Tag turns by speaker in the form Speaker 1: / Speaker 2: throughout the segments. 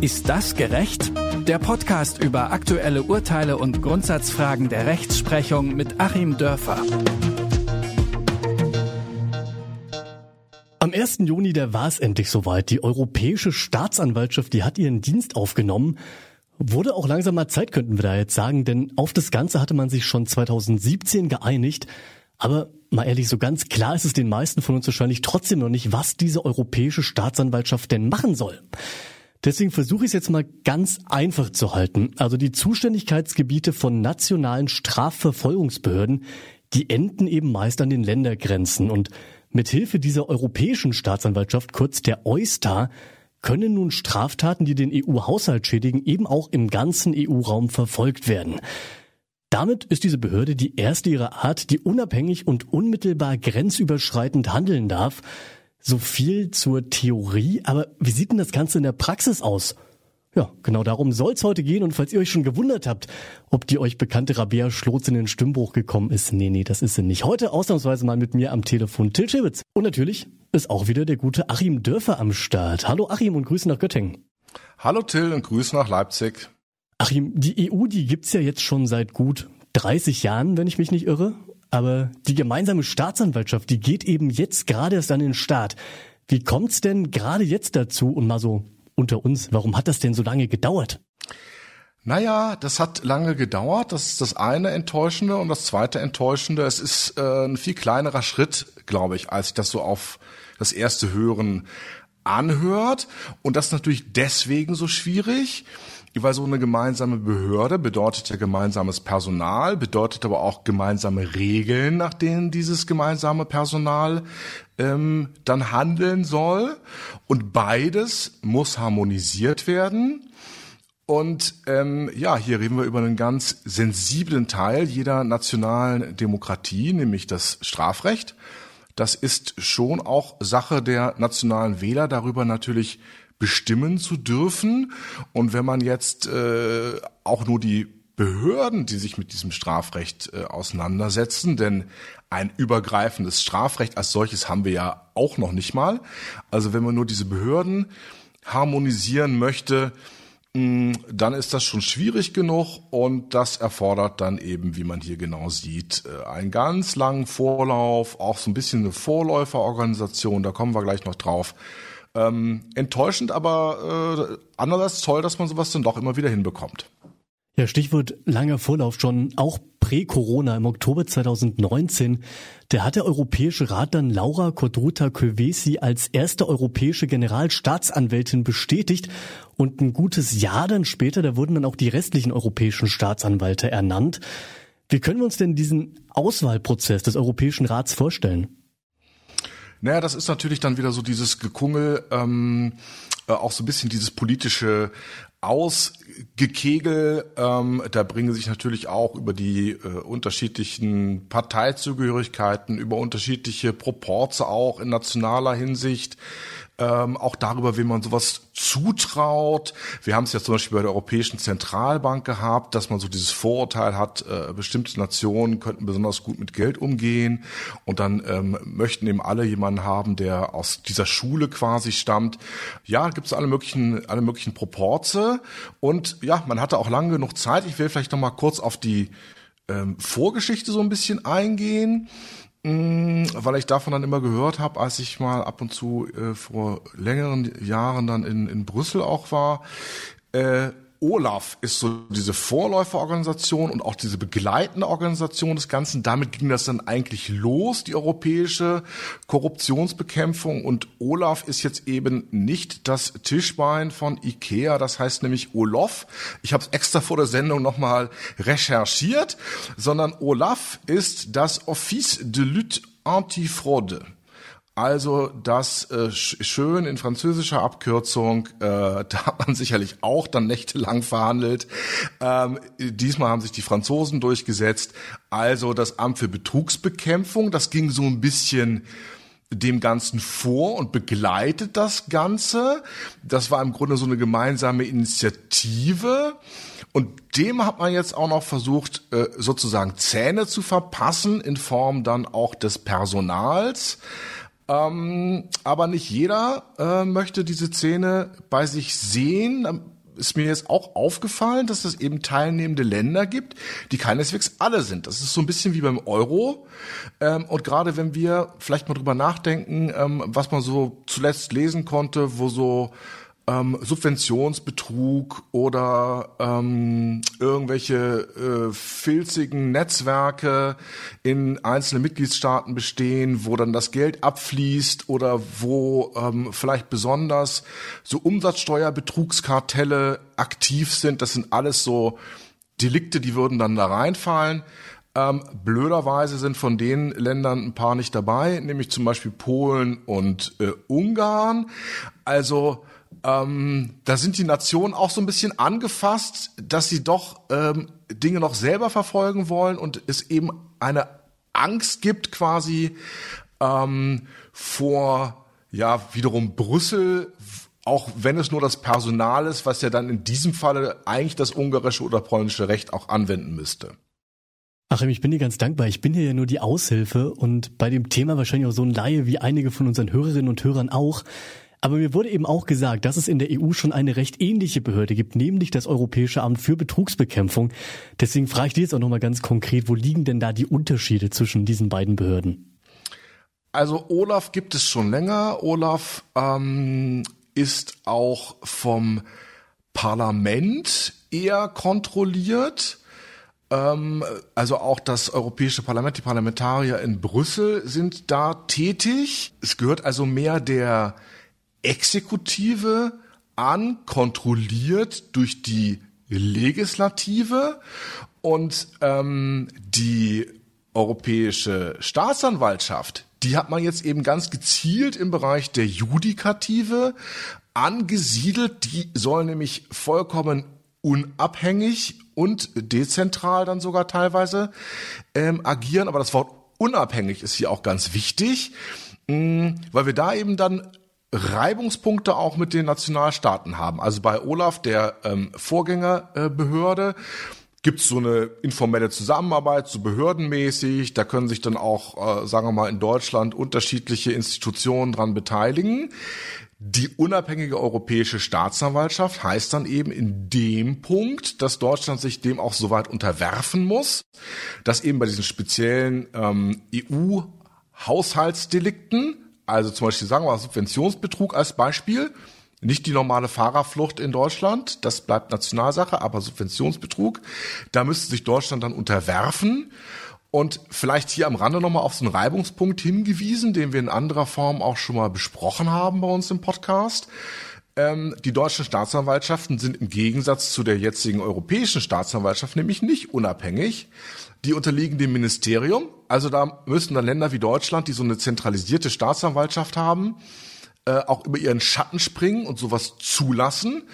Speaker 1: Ist das gerecht? Der Podcast über aktuelle Urteile und Grundsatzfragen der Rechtsprechung mit Achim Dörfer.
Speaker 2: Am 1. Juni, da war es endlich soweit. Die Europäische Staatsanwaltschaft, die hat ihren Dienst aufgenommen. Wurde auch langsam mal Zeit, könnten wir da jetzt sagen, denn auf das Ganze hatte man sich schon 2017 geeinigt. Aber mal ehrlich, so ganz klar ist es den meisten von uns wahrscheinlich trotzdem noch nicht, was diese Europäische Staatsanwaltschaft denn machen soll. Deswegen versuche ich es jetzt mal ganz einfach zu halten. Also die Zuständigkeitsgebiete von nationalen Strafverfolgungsbehörden, die enden eben meist an den Ländergrenzen. Und mit Hilfe dieser Europäischen Staatsanwaltschaft, kurz der EUSTA, können nun Straftaten, die den EU-Haushalt schädigen, eben auch im ganzen EU-Raum verfolgt werden. Damit ist diese Behörde die erste ihrer Art, die unabhängig und unmittelbar grenzüberschreitend handeln darf. So viel zur Theorie, aber wie sieht denn das Ganze in der Praxis aus? Ja, genau darum soll's heute gehen und falls ihr euch schon gewundert habt, ob die euch bekannte Rabea Schlotz in den Stimmbruch gekommen ist, nee, nee, das ist sie nicht. Heute ausnahmsweise mal mit mir am Telefon Till Schibitz. Und natürlich ist auch wieder der gute Achim Dörfer am Start. Hallo Achim und Grüße nach Göttingen.
Speaker 3: Hallo Till und Grüße nach Leipzig.
Speaker 2: Achim, die EU, die gibt's ja jetzt schon seit gut 30 Jahren, wenn ich mich nicht irre. Aber die gemeinsame Staatsanwaltschaft, die geht eben jetzt gerade erst an den Start. Wie kommt's denn gerade jetzt dazu und mal so unter uns, warum hat das denn so lange gedauert?
Speaker 3: Naja, das hat lange gedauert. Das ist das eine Enttäuschende. Und das zweite Enttäuschende, es ist äh, ein viel kleinerer Schritt, glaube ich, als ich das so auf das erste Hören anhört. Und das ist natürlich deswegen so schwierig, weil so eine gemeinsame Behörde bedeutet ja gemeinsames Personal, bedeutet aber auch gemeinsame Regeln, nach denen dieses gemeinsame Personal ähm, dann handeln soll. Und beides muss harmonisiert werden. Und ähm, ja, hier reden wir über einen ganz sensiblen Teil jeder nationalen Demokratie, nämlich das Strafrecht. Das ist schon auch Sache der nationalen Wähler, darüber natürlich bestimmen zu dürfen. Und wenn man jetzt äh, auch nur die Behörden, die sich mit diesem Strafrecht äh, auseinandersetzen, denn ein übergreifendes Strafrecht als solches haben wir ja auch noch nicht mal. Also wenn man nur diese Behörden harmonisieren möchte, mh, dann ist das schon schwierig genug und das erfordert dann eben, wie man hier genau sieht, äh, einen ganz langen Vorlauf, auch so ein bisschen eine Vorläuferorganisation, da kommen wir gleich noch drauf. Ähm, enttäuschend, aber äh, andererseits toll, dass man sowas dann doch immer wieder hinbekommt.
Speaker 2: Ja, Stichwort langer Vorlauf schon, auch prä-Corona im Oktober 2019, der hat der Europäische Rat dann Laura Codruta Kövesi als erste europäische Generalstaatsanwältin bestätigt und ein gutes Jahr dann später, da wurden dann auch die restlichen europäischen Staatsanwälte ernannt. Wie können wir uns denn diesen Auswahlprozess des Europäischen Rats vorstellen?
Speaker 3: Naja, das ist natürlich dann wieder so dieses Gekungel, ähm, äh, auch so ein bisschen dieses politische Ausgekegel. Ähm, da bringen sich natürlich auch über die äh, unterschiedlichen Parteizugehörigkeiten, über unterschiedliche Proporze auch in nationaler Hinsicht ähm, auch darüber, wem man sowas zutraut. Wir haben es ja zum Beispiel bei der Europäischen Zentralbank gehabt, dass man so dieses Vorurteil hat, äh, bestimmte Nationen könnten besonders gut mit Geld umgehen und dann ähm, möchten eben alle jemanden haben, der aus dieser Schule quasi stammt. Ja, gibt es alle möglichen, alle möglichen Proporze und ja, man hatte auch lange genug Zeit. Ich will vielleicht noch mal kurz auf die ähm, Vorgeschichte so ein bisschen eingehen. Mm, weil ich davon dann immer gehört habe, als ich mal ab und zu äh, vor längeren Jahren dann in, in Brüssel auch war. Äh, Olaf ist so diese Vorläuferorganisation und auch diese begleitende Organisation des Ganzen. Damit ging das dann eigentlich los, die europäische Korruptionsbekämpfung. Und Olaf ist jetzt eben nicht das Tischbein von Ikea, das heißt nämlich Olaf. Ich habe es extra vor der Sendung nochmal recherchiert, sondern Olaf ist das Office de lutte antifraude. Also das äh, schön in französischer Abkürzung, äh, da hat man sicherlich auch dann nächtelang verhandelt. Ähm, diesmal haben sich die Franzosen durchgesetzt. Also das Amt für Betrugsbekämpfung, das ging so ein bisschen dem Ganzen vor und begleitet das Ganze. Das war im Grunde so eine gemeinsame Initiative. Und dem hat man jetzt auch noch versucht, äh, sozusagen Zähne zu verpassen in Form dann auch des Personals. Ähm, aber nicht jeder äh, möchte diese Zähne bei sich sehen ist mir jetzt auch aufgefallen, dass es eben teilnehmende Länder gibt, die keineswegs alle sind. Das ist so ein bisschen wie beim Euro. Ähm, und gerade wenn wir vielleicht mal drüber nachdenken, ähm, was man so zuletzt lesen konnte, wo so ähm, Subventionsbetrug oder ähm, irgendwelche äh, filzigen Netzwerke in einzelnen Mitgliedstaaten bestehen, wo dann das Geld abfließt oder wo ähm, vielleicht besonders so Umsatzsteuerbetrugskartelle aktiv sind. Das sind alles so Delikte, die würden dann da reinfallen. Ähm, blöderweise sind von den Ländern ein paar nicht dabei, nämlich zum Beispiel Polen und äh, Ungarn. Also ähm, da sind die Nationen auch so ein bisschen angefasst, dass sie doch ähm, Dinge noch selber verfolgen wollen und es eben eine Angst gibt quasi ähm, vor ja wiederum Brüssel, auch wenn es nur das Personal ist, was ja dann in diesem Falle eigentlich das ungarische oder polnische Recht auch anwenden müsste.
Speaker 2: Achim, ich bin dir ganz dankbar. Ich bin hier ja nur die Aushilfe und bei dem Thema wahrscheinlich auch so ein Laie wie einige von unseren Hörerinnen und Hörern auch. Aber mir wurde eben auch gesagt, dass es in der EU schon eine recht ähnliche Behörde gibt, nämlich das Europäische Amt für Betrugsbekämpfung. Deswegen frage ich dich jetzt auch nochmal ganz konkret, wo liegen denn da die Unterschiede zwischen diesen beiden Behörden?
Speaker 3: Also Olaf gibt es schon länger. Olaf ähm, ist auch vom Parlament eher kontrolliert. Ähm, also auch das Europäische Parlament, die Parlamentarier in Brüssel sind da tätig. Es gehört also mehr der Exekutive an, kontrolliert durch die Legislative und ähm, die Europäische Staatsanwaltschaft, die hat man jetzt eben ganz gezielt im Bereich der Judikative angesiedelt. Die soll nämlich vollkommen unabhängig und dezentral dann sogar teilweise ähm, agieren. Aber das Wort unabhängig ist hier auch ganz wichtig, mh, mm, weil wir da eben dann Reibungspunkte auch mit den Nationalstaaten haben. Also bei Olaf, der ähm, Vorgängerbehörde, gibt es so eine informelle Zusammenarbeit, so behördenmäßig. Da können sich dann auch, äh, sagen wir mal, in Deutschland unterschiedliche Institutionen dran beteiligen. Die unabhängige europäische Staatsanwaltschaft heißt dann eben in dem Punkt, dass Deutschland sich dem auch soweit unterwerfen muss, dass eben bei diesen speziellen ähm, EU-Haushaltsdelikten also zum Beispiel sagen wir mal Subventionsbetrug als Beispiel. Nicht die normale Fahrerflucht in Deutschland, das bleibt Nationalsache, aber Subventionsbetrug, da müsste sich Deutschland dann unterwerfen. Und vielleicht hier am Rande nochmal auf so einen Reibungspunkt hingewiesen, den wir in anderer Form auch schon mal besprochen haben bei uns im Podcast. Ähm, die deutschen Staatsanwaltschaften sind im Gegensatz zu der jetzigen europäischen Staatsanwaltschaft nämlich nicht unabhängig, die unterliegen dem Ministerium. Also da müssen dann Länder wie Deutschland, die so eine zentralisierte Staatsanwaltschaft haben, äh, auch über ihren Schatten springen und sowas zulassen.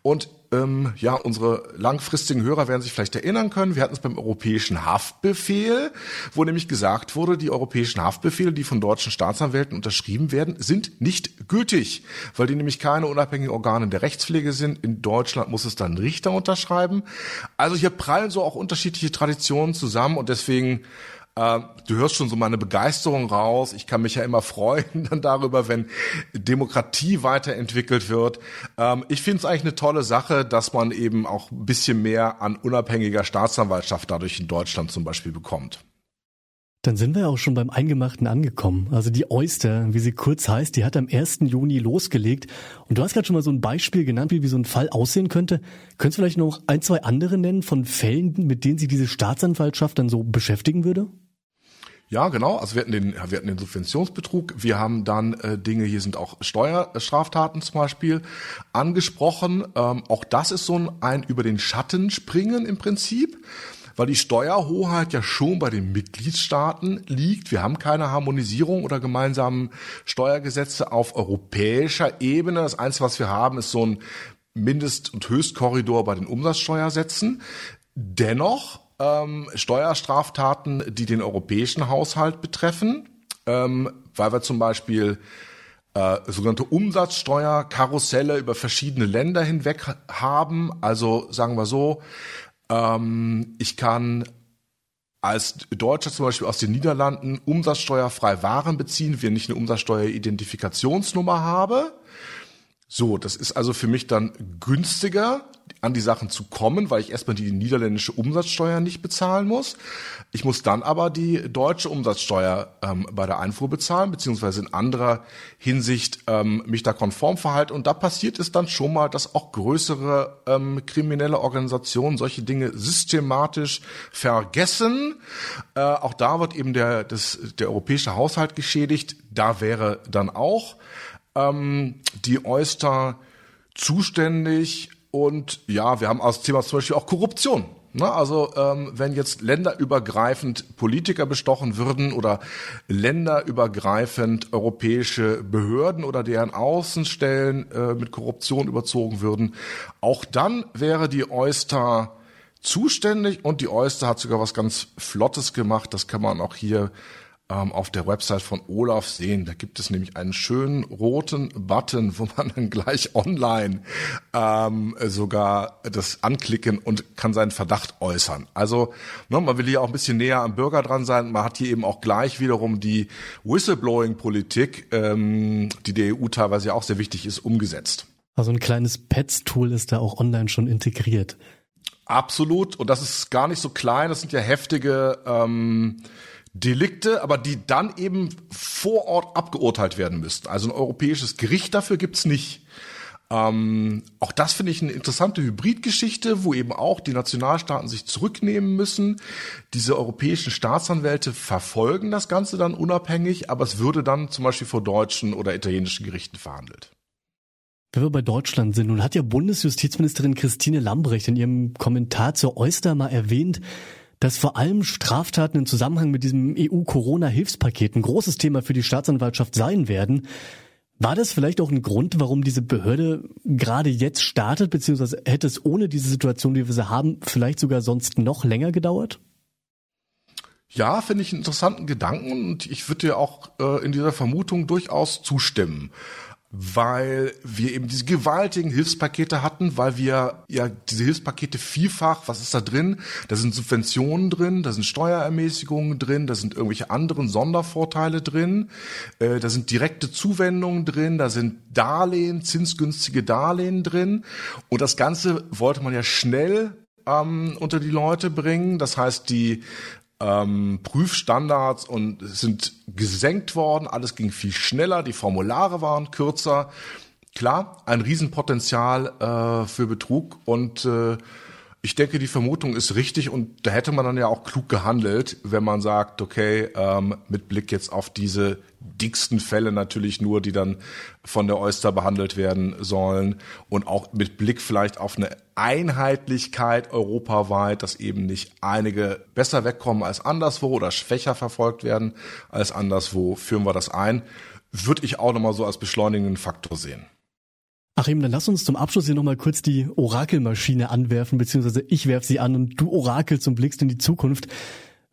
Speaker 3: Und ähm, ja, unsere langfristigen Hörer werden sich vielleicht erinnern können, wir hatten es beim europäischen Haftbefehl, wo nämlich gesagt wurde, die europäischen Haftbefehle, die von deutschen Staatsanwälten unterschrieben werden, sind nicht gültig, weil die nämlich keine unabhängigen Organe der Rechtspflege sind. In Deutschland muss es dann Richter unterschreiben. Also hier prallen so auch unterschiedliche Traditionen zusammen und deswegen äh, du hörst schon so meine Begeisterung raus. Ich kann mich ja immer freuen dann darüber, wenn Demokratie weiterentwickelt wird. Ähm, ich finde es eigentlich eine tolle Sache, dass man eben auch ein bisschen mehr an unabhängiger Staatsanwaltschaft dadurch in Deutschland zum Beispiel bekommt.
Speaker 2: Dann sind wir auch schon beim Eingemachten angekommen. Also die Oyster, wie sie kurz heißt, die hat am 1. Juni losgelegt. Und du hast gerade schon mal so ein Beispiel genannt, wie, wie so ein Fall aussehen könnte. Könntest du vielleicht noch ein, zwei andere nennen von Fällen, mit denen sich diese Staatsanwaltschaft dann so beschäftigen würde?
Speaker 3: Ja, genau. Also wir hatten den, wir hatten den Subventionsbetrug. Wir haben dann äh, Dinge, hier sind auch Steuerstraftaten zum Beispiel angesprochen. Ähm, auch das ist so ein, ein über den Schatten springen im Prinzip, weil die Steuerhoheit ja schon bei den Mitgliedstaaten liegt. Wir haben keine Harmonisierung oder gemeinsamen Steuergesetze auf europäischer Ebene. Das Einzige, was wir haben, ist so ein Mindest- und Höchstkorridor bei den Umsatzsteuersätzen. Dennoch ähm, Steuerstraftaten, die den europäischen Haushalt betreffen, ähm, weil wir zum Beispiel äh, sogenannte Umsatzsteuerkarusselle über verschiedene Länder hinweg haben. Also sagen wir so, ähm, ich kann als Deutscher zum Beispiel aus den Niederlanden umsatzsteuerfrei Waren beziehen, wir nicht eine Umsatzsteueridentifikationsnummer habe. So, das ist also für mich dann günstiger, an die Sachen zu kommen, weil ich erstmal die niederländische Umsatzsteuer nicht bezahlen muss. Ich muss dann aber die deutsche Umsatzsteuer ähm, bei der Einfuhr bezahlen, beziehungsweise in anderer Hinsicht ähm, mich da konform verhalten. Und da passiert es dann schon mal, dass auch größere ähm, kriminelle Organisationen solche Dinge systematisch vergessen. Äh, auch da wird eben der, das, der europäische Haushalt geschädigt. Da wäre dann auch ähm, die Oyster zuständig und ja, wir haben als Thema zum Beispiel auch Korruption. Ne? Also ähm, wenn jetzt länderübergreifend Politiker bestochen würden oder länderübergreifend europäische Behörden oder deren Außenstellen äh, mit Korruption überzogen würden, auch dann wäre die Oyster zuständig und die Oyster hat sogar was ganz Flottes gemacht. Das kann man auch hier ähm, auf der Website von Olaf sehen. Da gibt es nämlich einen schönen roten Button, wo man dann gleich online ähm, sogar das anklicken und kann seinen Verdacht äußern. Also ne, man will hier auch ein bisschen näher am Bürger dran sein. Man hat hier eben auch gleich wiederum die Whistleblowing-Politik, ähm, die der EU teilweise ja auch sehr wichtig ist, umgesetzt.
Speaker 2: Also ein kleines Pets-Tool ist da auch online schon integriert.
Speaker 3: Absolut. Und das ist gar nicht so klein. Das sind ja heftige ähm, Delikte, aber die dann eben vor Ort abgeurteilt werden müssten. Also ein europäisches Gericht dafür gibt's nicht. Ähm, auch das finde ich eine interessante Hybridgeschichte, wo eben auch die Nationalstaaten sich zurücknehmen müssen. Diese europäischen Staatsanwälte verfolgen das Ganze dann unabhängig, aber es würde dann zum Beispiel vor deutschen oder italienischen Gerichten verhandelt.
Speaker 2: Wenn wir bei Deutschland sind, nun hat ja Bundesjustizministerin Christine Lambrecht in ihrem Kommentar zur Oyster mal erwähnt, dass vor allem Straftaten im Zusammenhang mit diesem EU-Corona-Hilfspaket ein großes Thema für die Staatsanwaltschaft sein werden. War das vielleicht auch ein Grund, warum diese Behörde gerade jetzt startet, beziehungsweise hätte es ohne diese Situation, wie wir sie haben, vielleicht sogar sonst noch länger gedauert?
Speaker 3: Ja, finde ich einen interessanten Gedanken und ich würde dir auch äh, in dieser Vermutung durchaus zustimmen weil wir eben diese gewaltigen Hilfspakete hatten, weil wir ja diese Hilfspakete vielfach, was ist da drin? Da sind Subventionen drin, da sind Steuerermäßigungen drin, da sind irgendwelche anderen Sondervorteile drin, äh, da sind direkte Zuwendungen drin, da sind Darlehen, zinsgünstige Darlehen drin und das Ganze wollte man ja schnell ähm, unter die Leute bringen. Das heißt, die ähm, Prüfstandards und sind gesenkt worden, alles ging viel schneller, die Formulare waren kürzer. Klar, ein Riesenpotenzial äh, für Betrug. Und äh, ich denke, die Vermutung ist richtig. Und da hätte man dann ja auch klug gehandelt, wenn man sagt, okay, ähm, mit Blick jetzt auf diese dicksten Fälle natürlich nur, die dann von der Oyster behandelt werden sollen und auch mit Blick vielleicht auf eine Einheitlichkeit europaweit, dass eben nicht einige besser wegkommen als anderswo oder schwächer verfolgt werden als anderswo, führen wir das ein, würde ich auch nochmal so als beschleunigenden Faktor sehen.
Speaker 2: Achim, dann lass uns zum Abschluss hier nochmal kurz die Orakelmaschine anwerfen, beziehungsweise ich werf sie an und du orakelst und blickst in die Zukunft.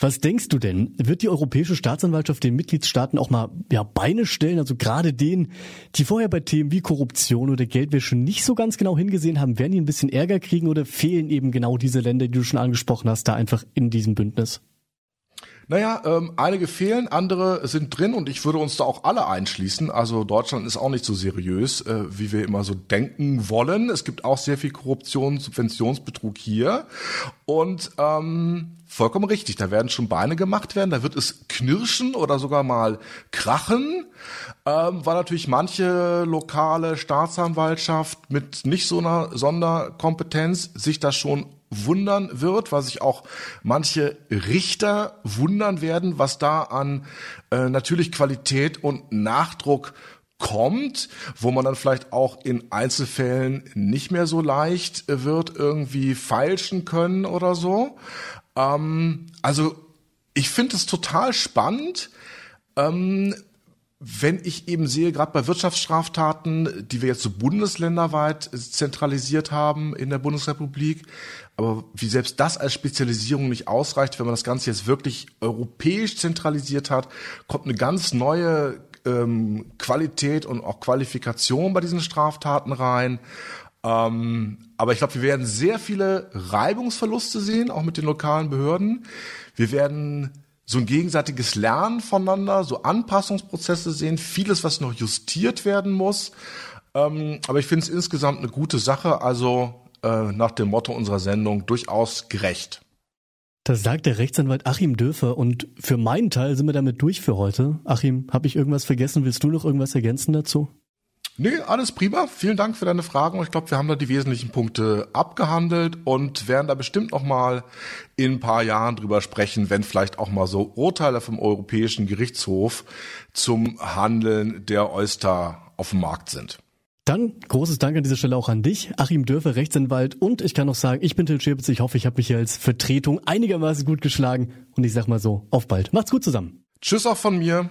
Speaker 2: Was denkst du denn? Wird die Europäische Staatsanwaltschaft den Mitgliedstaaten auch mal ja, Beine stellen? Also gerade denen, die vorher bei Themen wie Korruption oder Geldwäsche nicht so ganz genau hingesehen haben, werden die ein bisschen Ärger kriegen oder fehlen eben genau diese Länder, die du schon angesprochen hast, da einfach in diesem Bündnis?
Speaker 3: Naja, ähm, einige fehlen, andere sind drin und ich würde uns da auch alle einschließen. Also Deutschland ist auch nicht so seriös, äh, wie wir immer so denken wollen. Es gibt auch sehr viel Korruption, Subventionsbetrug hier. Und ähm, vollkommen richtig, da werden schon Beine gemacht werden, da wird es knirschen oder sogar mal krachen, ähm, weil natürlich manche lokale Staatsanwaltschaft mit nicht so einer Sonderkompetenz sich das schon wundern wird, was sich auch manche Richter wundern werden, was da an äh, natürlich Qualität und Nachdruck kommt, wo man dann vielleicht auch in Einzelfällen nicht mehr so leicht wird irgendwie feilschen können oder so. Ähm, also ich finde es total spannend. Ähm, wenn ich eben sehe, gerade bei Wirtschaftsstraftaten, die wir jetzt so bundesländerweit zentralisiert haben in der Bundesrepublik, aber wie selbst das als Spezialisierung nicht ausreicht, wenn man das Ganze jetzt wirklich europäisch zentralisiert hat, kommt eine ganz neue ähm, Qualität und auch Qualifikation bei diesen Straftaten rein. Ähm, aber ich glaube, wir werden sehr viele Reibungsverluste sehen, auch mit den lokalen Behörden. Wir werden so ein gegenseitiges Lernen voneinander, so Anpassungsprozesse sehen, vieles, was noch justiert werden muss. Ähm, aber ich finde es insgesamt eine gute Sache, also äh, nach dem Motto unserer Sendung durchaus gerecht.
Speaker 2: Das sagt der Rechtsanwalt Achim Dörfer und für meinen Teil sind wir damit durch für heute. Achim, habe ich irgendwas vergessen? Willst du noch irgendwas ergänzen dazu?
Speaker 3: Nee, alles prima. Vielen Dank für deine Fragen. Ich glaube, wir haben da die wesentlichen Punkte abgehandelt und werden da bestimmt noch mal in ein paar Jahren drüber sprechen, wenn vielleicht auch mal so Urteile vom Europäischen Gerichtshof zum Handeln der Oyster auf dem Markt sind.
Speaker 2: Dann großes Dank an dieser Stelle auch an dich, Achim Dörfer, Rechtsanwalt. Und ich kann noch sagen, ich bin Till Schäbitz. Ich hoffe, ich habe mich hier als Vertretung einigermaßen gut geschlagen. Und ich sag mal so, auf bald. Macht's gut zusammen.
Speaker 3: Tschüss auch von mir.